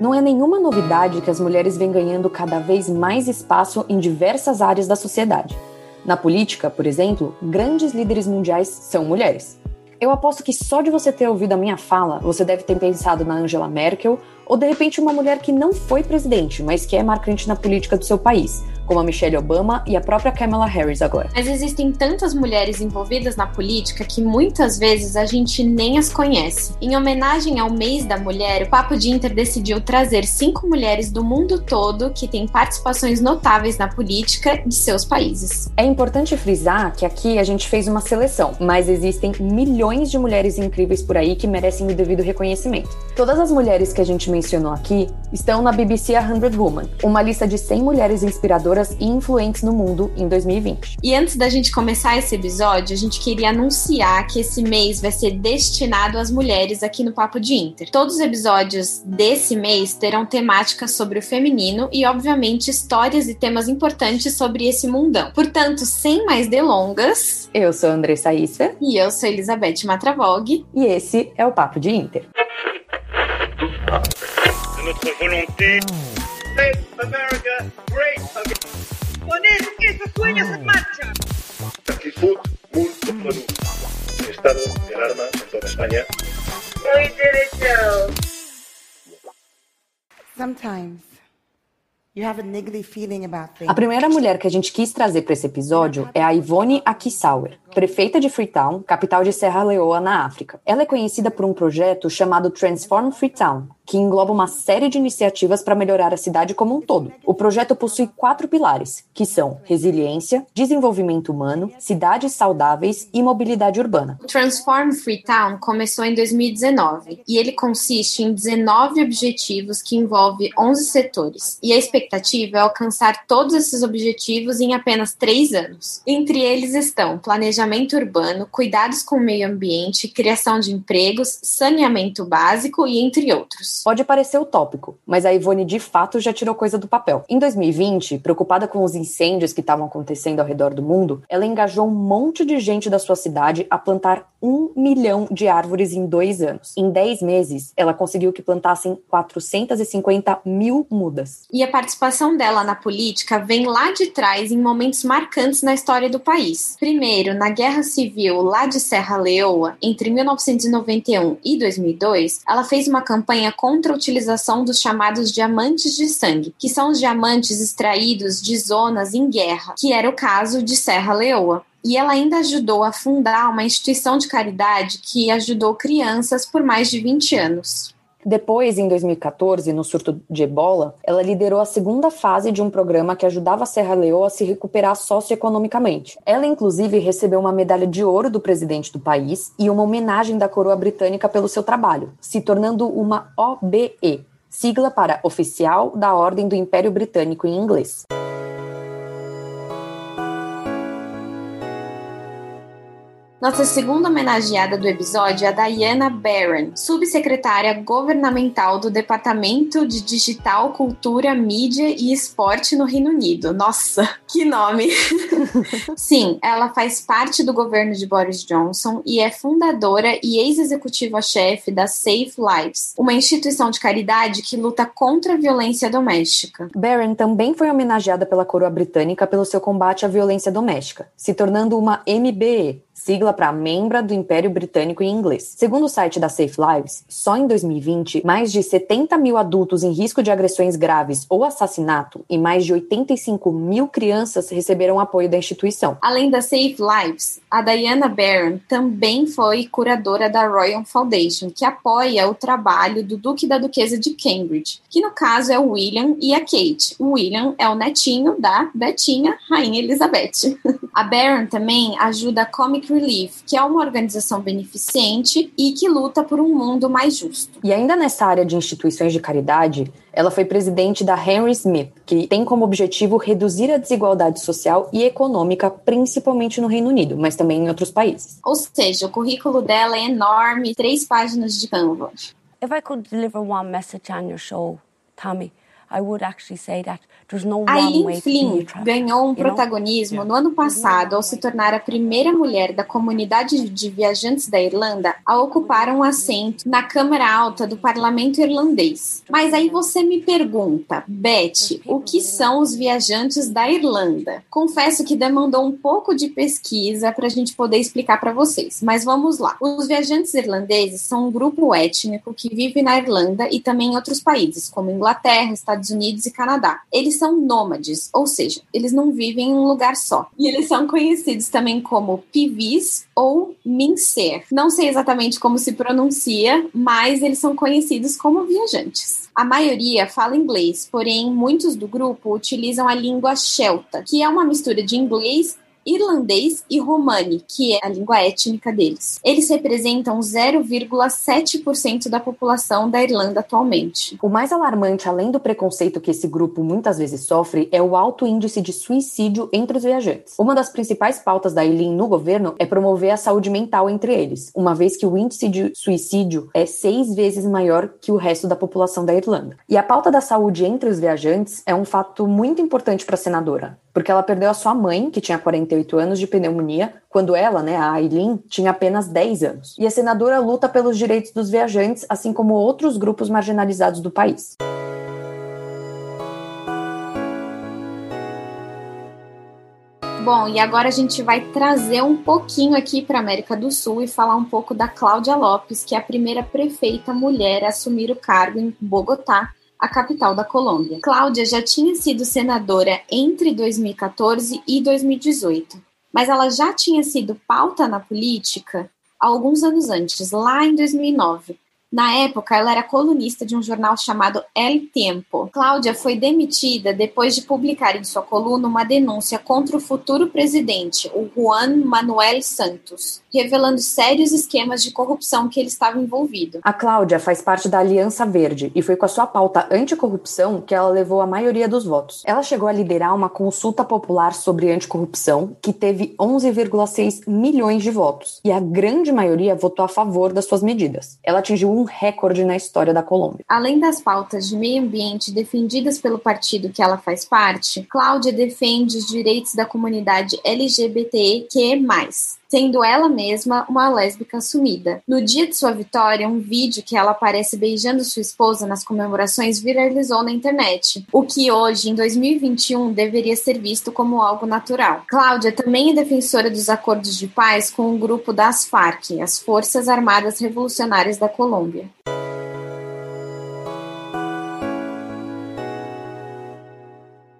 Não é nenhuma novidade que as mulheres vêm ganhando cada vez mais espaço em diversas áreas da sociedade. Na política, por exemplo, grandes líderes mundiais são mulheres. Eu aposto que só de você ter ouvido a minha fala, você deve ter pensado na Angela Merkel ou de repente uma mulher que não foi presidente, mas que é marcante na política do seu país, como a Michelle Obama e a própria Kamala Harris agora. Mas existem tantas mulheres envolvidas na política que muitas vezes a gente nem as conhece. Em homenagem ao mês da mulher, o Papo de Inter decidiu trazer cinco mulheres do mundo todo que têm participações notáveis na política de seus países. É importante frisar que aqui a gente fez uma seleção, mas existem milhões de mulheres incríveis por aí que merecem o devido reconhecimento. Todas as mulheres que a gente mencionou aqui estão na BBC 100 Woman, uma lista de 100 mulheres inspiradoras e influentes no mundo em 2020. E antes da gente começar esse episódio, a gente queria anunciar que esse mês vai ser destinado às mulheres aqui no Papo de Inter. Todos os episódios desse mês terão temáticas sobre o feminino e, obviamente, histórias e temas importantes sobre esse mundão. Portanto, sem mais delongas, eu sou Andressa Issa e eu sou Elizabeth Matravog e esse é o Papo de Inter. De notre volonté. Make America great again. Poned esos sueños en marcha. Actitud producto. Estado de alarma en toda España. We did it, Joe. Sometimes you have a niggly feeling about things. A primeira mulher que a gente quis trazer para esse episódio é a Ivone Akisauer, prefeita de Freetown, capital de Serra Leoa, na África. Ela é conhecida por um projeto chamado Transform Freetown, que engloba uma série de iniciativas para melhorar a cidade como um todo. O projeto possui quatro pilares, que são resiliência, desenvolvimento humano, cidades saudáveis e mobilidade urbana. O Transform Freetown começou em 2019 e ele consiste em 19 objetivos que envolve 11 setores. E a expectativa é alcançar todos esses objetivos em apenas três anos. Entre eles estão planejamento urbano, cuidados com o meio ambiente, criação de empregos, saneamento básico e entre outros. Pode parecer utópico, mas a Ivone de fato já tirou coisa do papel. Em 2020, preocupada com os incêndios que estavam acontecendo ao redor do mundo, ela engajou um monte de gente da sua cidade a plantar um milhão de árvores em dois anos. Em dez meses, ela conseguiu que plantassem 450 mil mudas. E a participação dela na política vem lá de trás em momentos marcantes na história do país. Primeiro, na Guerra Civil lá de Serra Leoa, entre 1991 e 2002, ela fez uma campanha contra a utilização dos chamados diamantes de sangue, que são os diamantes extraídos de zonas em guerra, que era o caso de Serra Leoa. E ela ainda ajudou a fundar uma instituição de caridade que ajudou crianças por mais de 20 anos. Depois, em 2014, no surto de ebola, ela liderou a segunda fase de um programa que ajudava a Serra Leoa a se recuperar socioeconomicamente. Ela, inclusive, recebeu uma medalha de ouro do presidente do país e uma homenagem da coroa britânica pelo seu trabalho, se tornando uma OBE, sigla para Oficial da Ordem do Império Britânico em inglês. Nossa segunda homenageada do episódio é a Diana Barron, subsecretária governamental do Departamento de Digital, Cultura, Mídia e Esporte no Reino Unido. Nossa, que nome! Sim, ela faz parte do governo de Boris Johnson e é fundadora e ex-executiva-chefe da Safe Lives, uma instituição de caridade que luta contra a violência doméstica. Barron também foi homenageada pela coroa britânica pelo seu combate à violência doméstica, se tornando uma MBE, sigla para membra do Império Britânico em inglês. Segundo o site da Safe Lives, só em 2020, mais de 70 mil adultos em risco de agressões graves ou assassinato e mais de 85 mil crianças receberam apoio da instituição. Além da Safe Lives, a Diana Barron também foi curadora da Royal Foundation, que apoia o trabalho do Duque e da Duquesa de Cambridge, que no caso é o William e a Kate. O William é o netinho da Betinha, Rainha Elizabeth. a Barron também ajuda a Comic Relief, que é uma organização beneficente e que luta por um mundo mais justo. E ainda nessa área de instituições de caridade, ela foi presidente da Henry Smith, que tem como objetivo reduzir a desigualdade social e econômica, principalmente no Reino Unido, mas também em outros países. Ou seja, o currículo dela é enorme, três páginas de Canva. If I could deliver one message on your show, Tommy, I would actually say that there's no A wrong Eileen way to Flynn ganhou um protagonismo no ano passado ao se tornar a primeira mulher da comunidade de viajantes da Irlanda a ocupar um assento na Câmara Alta do Parlamento Irlandês. Mas aí você me pergunta, Beth, o que são os viajantes da Irlanda? Confesso que demandou um pouco de pesquisa para a gente poder explicar para vocês, mas vamos lá. Os viajantes irlandeses são um grupo étnico que vive na Irlanda e também em outros países, como Inglaterra, Estados Unidos e Canadá. Eles são nômades, ou seja, eles não vivem em um lugar só. E eles são conhecidos também como pivis ou mincer. Não sei exatamente como se pronuncia, mas eles são conhecidos como viajantes. A maioria fala inglês, porém muitos do grupo utilizam a língua celta, que é uma mistura de inglês irlandês e romani, que é a língua étnica deles. Eles representam 0,7% da população da Irlanda atualmente. O mais alarmante, além do preconceito que esse grupo muitas vezes sofre, é o alto índice de suicídio entre os viajantes. Uma das principais pautas da Eileen no governo é promover a saúde mental entre eles, uma vez que o índice de suicídio é seis vezes maior que o resto da população da Irlanda. E a pauta da saúde entre os viajantes é um fato muito importante para a senadora, porque ela perdeu a sua mãe, que tinha 48 anos de pneumonia, quando ela, né, a Eileen, tinha apenas 10 anos. E a senadora luta pelos direitos dos viajantes, assim como outros grupos marginalizados do país. Bom, e agora a gente vai trazer um pouquinho aqui para América do Sul e falar um pouco da Cláudia Lopes, que é a primeira prefeita mulher a assumir o cargo em Bogotá, a capital da Colômbia. Cláudia já tinha sido senadora entre 2014 e 2018, mas ela já tinha sido pauta na política alguns anos antes, lá em 2009. Na época, ela era colunista de um jornal chamado El Tempo. Cláudia foi demitida depois de publicar em sua coluna uma denúncia contra o futuro presidente, o Juan Manuel Santos, revelando sérios esquemas de corrupção que ele estava envolvido. A Cláudia faz parte da Aliança Verde e foi com a sua pauta anticorrupção que ela levou a maioria dos votos. Ela chegou a liderar uma consulta popular sobre anticorrupção que teve 11,6 milhões de votos e a grande maioria votou a favor das suas medidas. Ela atingiu um recorde na história da Colômbia. Além das pautas de meio ambiente defendidas pelo partido que ela faz parte, Cláudia defende os direitos da comunidade LGBTQ+, sendo ela mesma uma lésbica assumida. No dia de sua vitória, um vídeo que ela aparece beijando sua esposa nas comemorações viralizou na internet, o que hoje, em 2021, deveria ser visto como algo natural. Cláudia também é defensora dos acordos de paz com o grupo das FARC, as Forças Armadas Revolucionárias da Colômbia.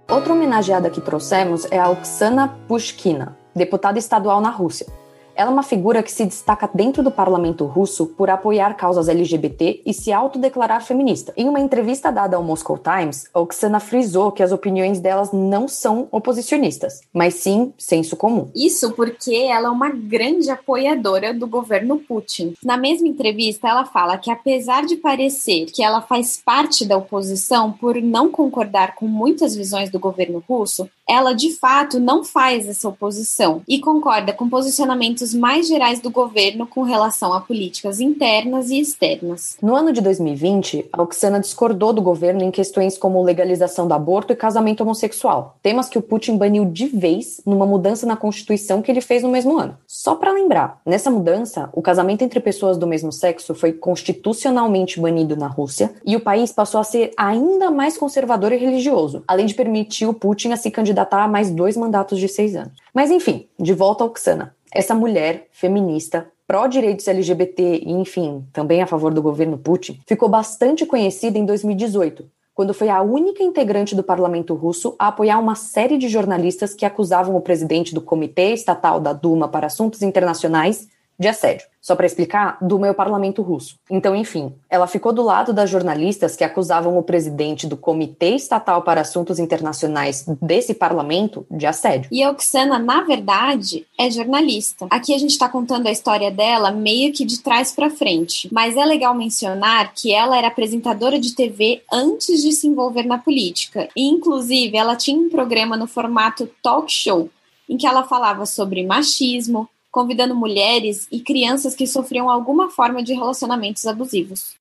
Outra homenageada que trouxemos é a Oksana Pushkina, deputada estadual na Rússia. Ela é uma figura que se destaca dentro do parlamento russo por apoiar causas LGBT e se autodeclarar feminista. Em uma entrevista dada ao Moscow Times, Oksana frisou que as opiniões delas não são oposicionistas, mas sim senso comum. Isso porque ela é uma grande apoiadora do governo Putin. Na mesma entrevista, ela fala que apesar de parecer que ela faz parte da oposição por não concordar com muitas visões do governo russo, ela de fato não faz essa oposição e concorda com posicionamentos mais gerais do governo com relação a políticas internas e externas. No ano de 2020, a Oksana discordou do governo em questões como legalização do aborto e casamento homossexual, temas que o Putin baniu de vez numa mudança na Constituição que ele fez no mesmo ano. Só para lembrar, nessa mudança, o casamento entre pessoas do mesmo sexo foi constitucionalmente banido na Rússia e o país passou a ser ainda mais conservador e religioso, além de permitir o Putin a se candidatar a mais dois mandatos de seis anos. Mas enfim, de volta a Oksana. Essa mulher feminista, pró-direitos LGBT e, enfim, também a favor do governo Putin, ficou bastante conhecida em 2018, quando foi a única integrante do parlamento russo a apoiar uma série de jornalistas que acusavam o presidente do Comitê Estatal da Duma para Assuntos Internacionais de assédio. Só para explicar, Duma é o parlamento russo. Então, enfim, ela ficou do lado das jornalistas que acusavam o presidente do Comitê Estatal para Assuntos Internacionais desse parlamento de assédio. E a Oksana, na verdade, é jornalista. Aqui a gente está contando a história dela meio que de trás para frente. Mas é legal mencionar que ela era apresentadora de TV antes de se envolver na política. E, inclusive, ela tinha um programa no formato talk show, em que ela falava sobre machismo, convidando mulheres e crianças que sofriam alguma forma de relacionamentos abusivos.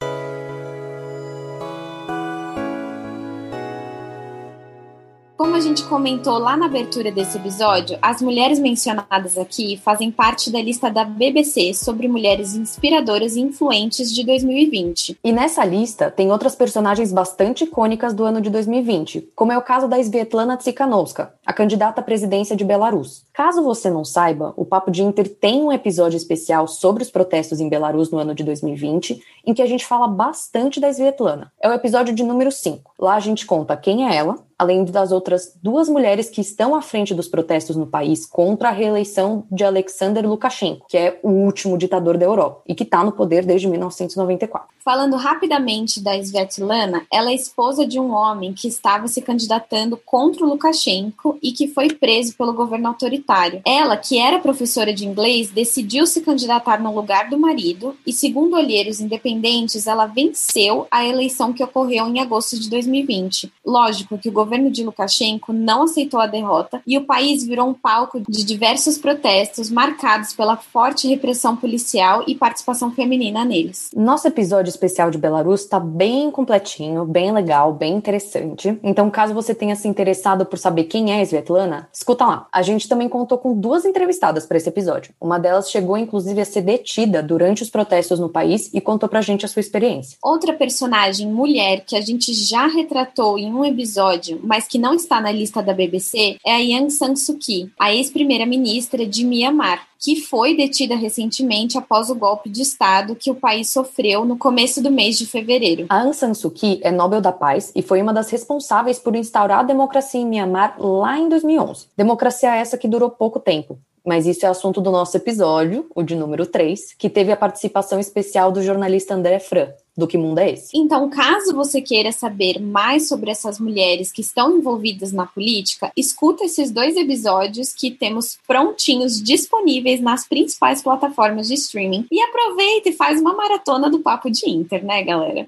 Como a gente comentou lá na abertura desse episódio, as mulheres mencionadas aqui fazem parte da lista da BBC sobre mulheres inspiradoras e influentes de 2020. E nessa lista tem outras personagens bastante icônicas do ano de 2020, como é o caso da Svetlana Tsikhanouska, a candidata à presidência de Belarus. Caso você não saiba, o Papo de Inter tem um episódio especial sobre os protestos em Belarus no ano de 2020, em que a gente fala bastante da Svetlana. É o episódio de número 5. Lá a gente conta quem é ela, além das outras duas mulheres que estão à frente dos protestos no país contra a reeleição de Alexander Lukashenko, que é o último ditador da Europa e que está no poder desde 1994. Falando rapidamente da Svetlana, ela é esposa de um homem que estava se candidatando contra o Lukashenko e que foi preso pelo governo autoritário. Ela, que era professora de inglês, decidiu se candidatar no lugar do marido e, segundo olheiros independentes, ela venceu a eleição que ocorreu em agosto de 2020. Lógico que o governo governo de Lukashenko não aceitou a derrota e o país virou um palco de diversos protestos marcados pela forte repressão policial e participação feminina neles. Nosso episódio especial de Belarus está bem completinho, bem legal, bem interessante. Então, caso você tenha se interessado por saber quem é a Svetlana, escuta lá. A gente também contou com duas entrevistadas para esse episódio. Uma delas chegou, inclusive, a ser detida durante os protestos no país e contou pra gente a sua experiência. Outra personagem, mulher, que a gente já retratou em um episódio mas que não está na lista da BBC, é a Aung San Suu Kyi, a ex-primeira-ministra de Myanmar, que foi detida recentemente após o golpe de Estado que o país sofreu no começo do mês de fevereiro. A Aung San Suu Kyi é Nobel da Paz e foi uma das responsáveis por instaurar a democracia em Myanmar lá em 2011. Democracia essa que durou pouco tempo, mas isso é assunto do nosso episódio, o de número 3, que teve a participação especial do jornalista André Fran, do Que Mundo é Esse? Então, caso você queira saber mais sobre essas mulheres que estão envolvidas na política, escuta esses dois episódios que temos prontinhos disponíveis nas principais plataformas de streaming e aproveita e faz uma maratona do Papo de Inter, né, galera?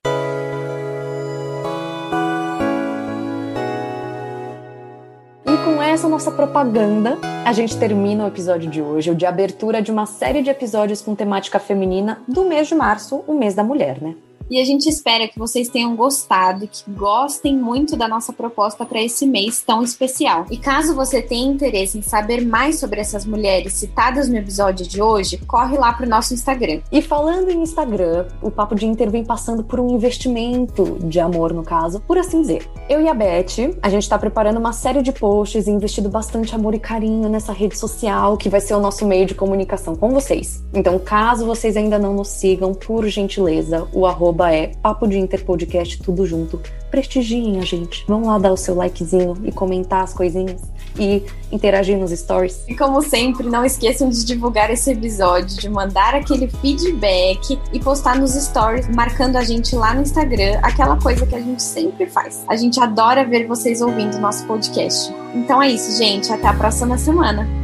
E com essa nossa propaganda, a gente termina o episódio de hoje, o de abertura de uma série de episódios com temática feminina do mês de março, o mês da mulher, né? E a gente espera que vocês tenham gostado, que gostem muito da nossa proposta para esse mês tão especial. E caso você tenha interesse em saber mais sobre essas mulheres citadas no episódio de hoje, corre lá pro nosso Instagram. E falando em Instagram, o Papo de Inter vem passando por um investimento de amor, no caso, por assim dizer. Eu e a Beth, a gente tá preparando uma série de posts e investido bastante amor e carinho nessa rede social, que vai ser o nosso meio de comunicação com vocês. Então, caso vocês ainda não nos sigam, por gentileza, o arroba arroba é Papo de Inter Podcast, tudo junto. Prestigiem a gente. Vão lá dar o seu likezinho e comentar as coisinhas e interagir nos stories. E como sempre, não esqueçam de divulgar esse episódio, de mandar aquele feedback e postar nos stories, marcando a gente lá no Instagram, aquela coisa que a gente sempre faz. A gente adora ver vocês ouvindo nosso podcast. Então é isso, gente. Até a próxima semana.